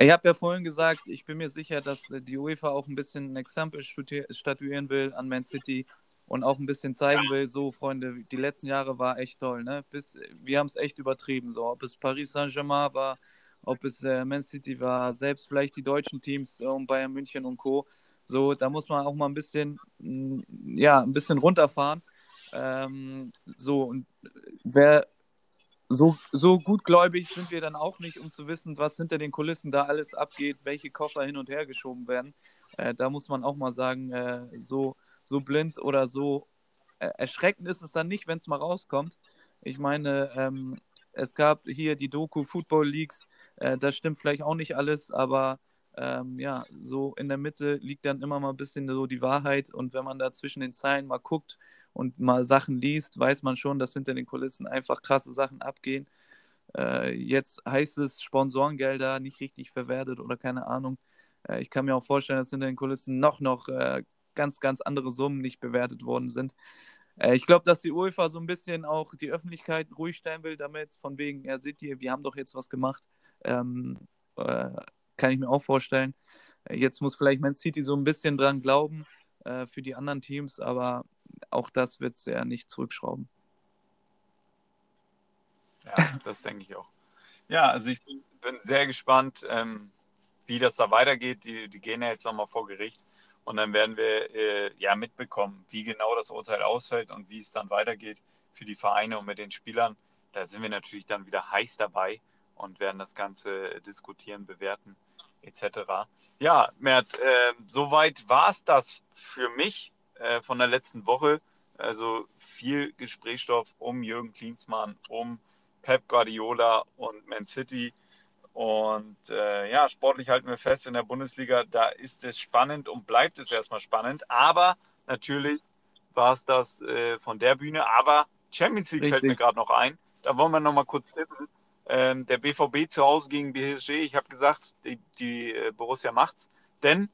ich habe ja vorhin gesagt, ich bin mir sicher, dass die UEFA auch ein bisschen ein Exempel statuieren will an Man City und auch ein bisschen zeigen will, so Freunde, die letzten Jahre war echt toll, ne? Bis, wir haben es echt übertrieben, so ob es Paris Saint-Germain war, ob es äh, Man City war, selbst vielleicht die deutschen Teams äh, Bayern München und Co. So, da muss man auch mal ein bisschen, ja, ein bisschen runterfahren. Ähm, so, und wer so, so gutgläubig sind wir dann auch nicht, um zu wissen, was hinter den Kulissen da alles abgeht, welche Koffer hin und her geschoben werden. Äh, da muss man auch mal sagen, äh, so, so blind oder so äh, erschreckend ist es dann nicht, wenn es mal rauskommt. Ich meine, ähm, es gab hier die Doku Football Leagues, äh, das stimmt vielleicht auch nicht alles, aber ähm, ja, so in der Mitte liegt dann immer mal ein bisschen so die Wahrheit und wenn man da zwischen den Zeilen mal guckt, und mal Sachen liest, weiß man schon, dass hinter den Kulissen einfach krasse Sachen abgehen. Äh, jetzt heißt es Sponsorengelder nicht richtig verwertet oder keine Ahnung. Äh, ich kann mir auch vorstellen, dass hinter den Kulissen noch, noch äh, ganz, ganz andere Summen nicht bewertet worden sind. Äh, ich glaube, dass die UEFA so ein bisschen auch die Öffentlichkeit ruhig stellen will damit, von wegen, ja, seht ihr, wir haben doch jetzt was gemacht. Ähm, äh, kann ich mir auch vorstellen. Äh, jetzt muss vielleicht Man City so ein bisschen dran glauben für die anderen Teams, aber auch das wird er nicht zurückschrauben. Ja, das denke ich auch. Ja, also ich bin, bin sehr gespannt, ähm, wie das da weitergeht. Die, die gehen ja jetzt nochmal vor Gericht und dann werden wir äh, ja mitbekommen, wie genau das Urteil ausfällt und wie es dann weitergeht. für die Vereine und mit den Spielern. Da sind wir natürlich dann wieder heiß dabei und werden das Ganze diskutieren, bewerten etc. Ja, Mert, äh, soweit war es das für mich äh, von der letzten Woche. Also viel Gesprächsstoff um Jürgen Klinsmann, um Pep Guardiola und Man City. Und äh, ja, sportlich halten wir fest in der Bundesliga, da ist es spannend und bleibt es erstmal spannend. Aber natürlich war es das äh, von der Bühne. Aber Champions League Richtig. fällt mir gerade noch ein. Da wollen wir noch mal kurz tippen. Ähm, der BVB zu Hause gegen BSG. Ich habe gesagt, die, die äh, Borussia macht's. Denn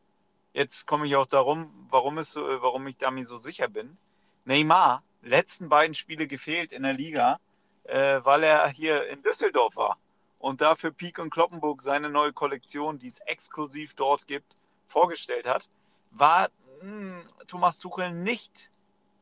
jetzt komme ich auch darum, warum, es, warum ich damit so sicher bin. Neymar, letzten beiden Spiele gefehlt in der Liga, äh, weil er hier in Düsseldorf war und dafür Peak und Kloppenburg seine neue Kollektion, die es exklusiv dort gibt, vorgestellt hat, war mh, hm, Thomas Tuchel nicht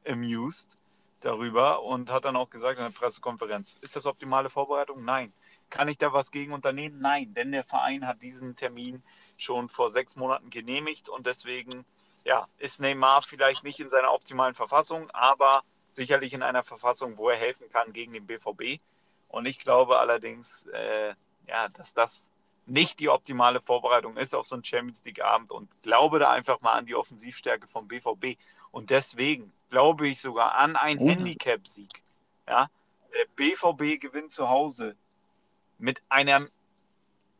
amused darüber und hat dann auch gesagt in der Pressekonferenz, ist das optimale Vorbereitung? Nein. Kann ich da was gegen unternehmen? Nein, denn der Verein hat diesen Termin schon vor sechs Monaten genehmigt und deswegen ja, ist Neymar vielleicht nicht in seiner optimalen Verfassung, aber sicherlich in einer Verfassung, wo er helfen kann gegen den BVB. Und ich glaube allerdings, äh, ja, dass das nicht die optimale Vorbereitung ist auf so einen Champions League-Abend und glaube da einfach mal an die Offensivstärke vom BVB. Und deswegen glaube ich sogar an einen oh. Handicap-Sieg. Ja, der BVB gewinnt zu Hause mit einem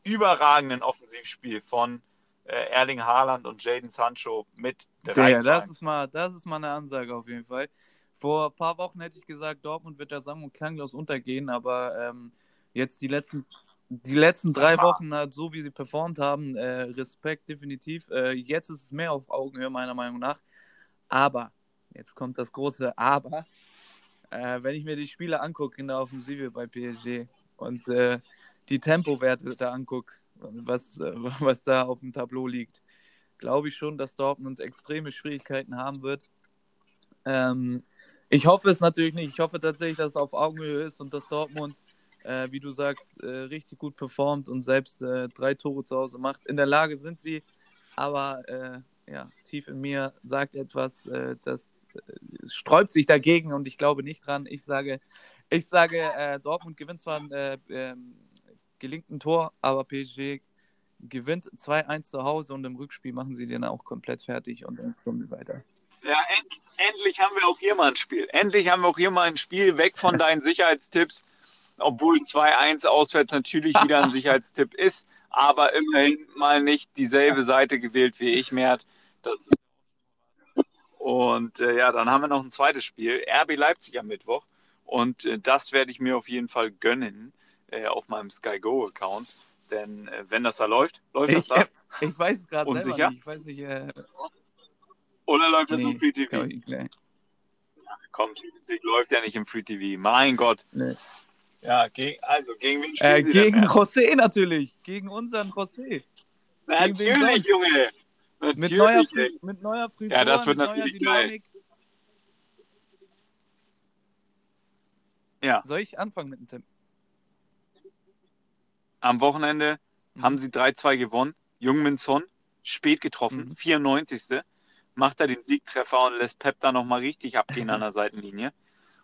überragenden Offensivspiel von äh, Erling Haaland und Jaden Sancho mit 3 ja, das ist mal, das ist mal eine Ansage auf jeden Fall. Vor ein paar Wochen hätte ich gesagt, Dortmund wird da sang- und klanglos untergehen, aber ähm, jetzt die letzten, die letzten drei Wochen, halt, so wie sie performt haben, äh, Respekt definitiv. Äh, jetzt ist es mehr auf Augenhöhe, meiner Meinung nach. Aber, jetzt kommt das große Aber, äh, wenn ich mir die Spiele angucke in der Offensive bei PSG und äh, die Tempowerte da angucke, was, äh, (laughs) was da auf dem Tableau liegt, glaube ich schon, dass Dortmund extreme Schwierigkeiten haben wird. Ähm, ich hoffe es natürlich nicht. Ich hoffe tatsächlich, dass es auf Augenhöhe ist und dass Dortmund, äh, wie du sagst, äh, richtig gut performt und selbst äh, drei Tore zu Hause macht. In der Lage sind sie, aber äh, ja, tief in mir sagt etwas, äh, das sträubt sich dagegen und ich glaube nicht dran. Ich sage, ich sage, Dortmund gewinnt zwar ähm, gelingt ein Tor, aber PSG gewinnt 2-1 zu Hause und im Rückspiel machen sie den auch komplett fertig und dann kommen wir weiter. Ja, end, endlich haben wir auch hier mal ein Spiel. Endlich haben wir auch hier mal ein Spiel weg von deinen (laughs) Sicherheitstipps, obwohl 2-1 auswärts natürlich wieder ein (laughs) Sicherheitstipp ist, aber immerhin mal nicht dieselbe Seite gewählt wie ich, Mert. Das und äh, ja, dann haben wir noch ein zweites Spiel, RB Leipzig am Mittwoch. Und äh, das werde ich mir auf jeden Fall gönnen äh, auf meinem Sky Go Account. Denn äh, wenn das da läuft, läuft ich, das da. Ich weiß es gerade selber nicht. Ich weiß nicht. Äh... Oder läuft das nee, im Free TV? Ich, nee. Ach, komm, läuft ja nicht im Free TV. Mein Gott. Nee. Ja, gegen, also gegen wen spielen äh, Gegen denn, José natürlich. Gegen unseren José. Natürlich, Junge. Natürlich, mit, neuer, mit neuer Frisur, ja, das wird natürlich Dynamik. Ja. Soll ich anfangen mit dem Tipp? Am Wochenende mhm. haben sie 3-2 gewonnen. Jungmin Son, spät getroffen, mhm. 94. Macht er den Siegtreffer und lässt Pep da nochmal richtig abgehen an der (laughs) Seitenlinie.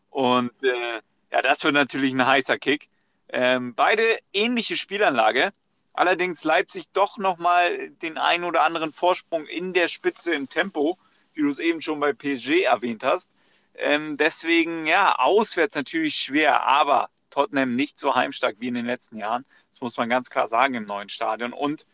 Und äh, ja, das wird natürlich ein heißer Kick. Ähm, beide ähnliche Spielanlage. Allerdings Leipzig doch nochmal den einen oder anderen Vorsprung in der Spitze im Tempo, wie du es eben schon bei PSG erwähnt hast. Ähm, deswegen, ja, auswärts natürlich schwer, aber Tottenham nicht so heimstark wie in den letzten Jahren. Das muss man ganz klar sagen im neuen Stadion. Und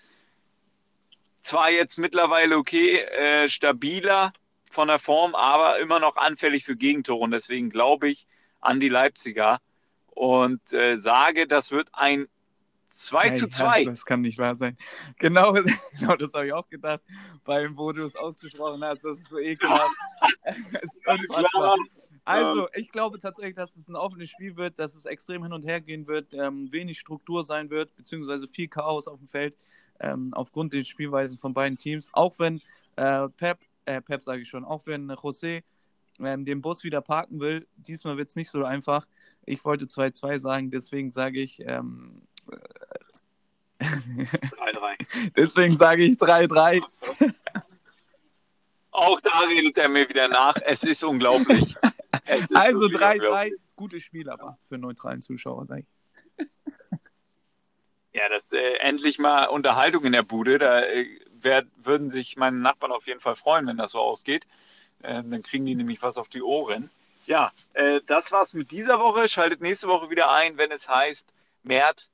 zwar jetzt mittlerweile okay, äh, stabiler von der Form, aber immer noch anfällig für Gegentore. Und deswegen glaube ich an die Leipziger und äh, sage, das wird ein 2 zu 2. Ja, das kann nicht wahr sein. (laughs) Genau, (laughs) genau das habe ich auch gedacht, beim, wo du es ausgesprochen hast. Das ist so ekelhaft. (laughs) ist also, ich glaube tatsächlich, dass es ein offenes Spiel wird, dass es extrem hin und her gehen wird, ähm, wenig Struktur sein wird, beziehungsweise viel Chaos auf dem Feld, ähm, aufgrund der Spielweisen von beiden Teams. Auch wenn äh, Pep, äh, Pep sage ich schon, auch wenn José ähm, den Bus wieder parken will, diesmal wird es nicht so einfach. Ich wollte 2-2 sagen, deswegen sage ich ähm, 3-3. (laughs) Deswegen sage ich 3-3. Auch da redet er mir wieder nach. Es ist unglaublich. (laughs) Also 3-3 gutes Spiel aber für neutralen Zuschauer, sag ich. Ja, das äh, endlich mal Unterhaltung in der Bude. Da äh, werd, würden sich meine Nachbarn auf jeden Fall freuen, wenn das so ausgeht. Ähm, dann kriegen die nämlich was auf die Ohren. Ja, äh, das war's mit dieser Woche. Schaltet nächste Woche wieder ein, wenn es heißt Mert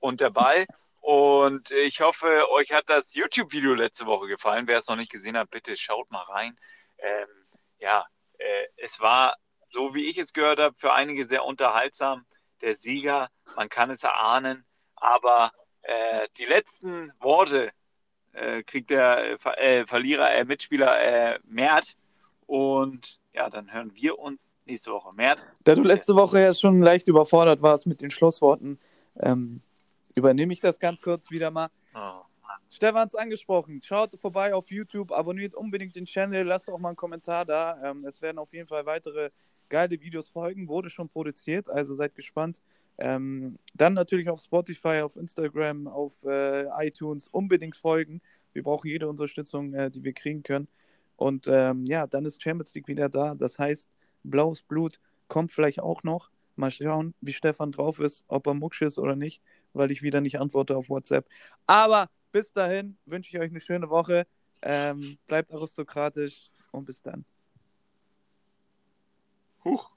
und der Ball. Und ich hoffe, euch hat das YouTube-Video letzte Woche gefallen. Wer es noch nicht gesehen hat, bitte schaut mal rein. Ähm, ja, äh, es war, so wie ich es gehört habe, für einige sehr unterhaltsam. Der Sieger, man kann es erahnen, aber äh, die letzten Worte äh, kriegt der äh, Verlierer, äh, Mitspieler äh, Mert. Und ja, dann hören wir uns nächste Woche. Mert. Da du letzte Woche ja schon leicht überfordert warst mit den Schlussworten, ähm, übernehme ich das ganz kurz wieder mal. Oh. Stefan es angesprochen. Schaut vorbei auf YouTube, abonniert unbedingt den Channel, lasst auch mal einen Kommentar da. Ähm, es werden auf jeden Fall weitere geile Videos folgen, wurde schon produziert, also seid gespannt. Ähm, dann natürlich auf Spotify, auf Instagram, auf äh, iTunes unbedingt folgen. Wir brauchen jede Unterstützung, äh, die wir kriegen können. Und ähm, ja, dann ist Champions League wieder da. Das heißt, blaues Blut kommt vielleicht auch noch. Mal schauen, wie Stefan drauf ist, ob er mucksch ist oder nicht, weil ich wieder nicht antworte auf WhatsApp. Aber bis dahin wünsche ich euch eine schöne Woche. Ähm, bleibt aristokratisch und bis dann. Huch.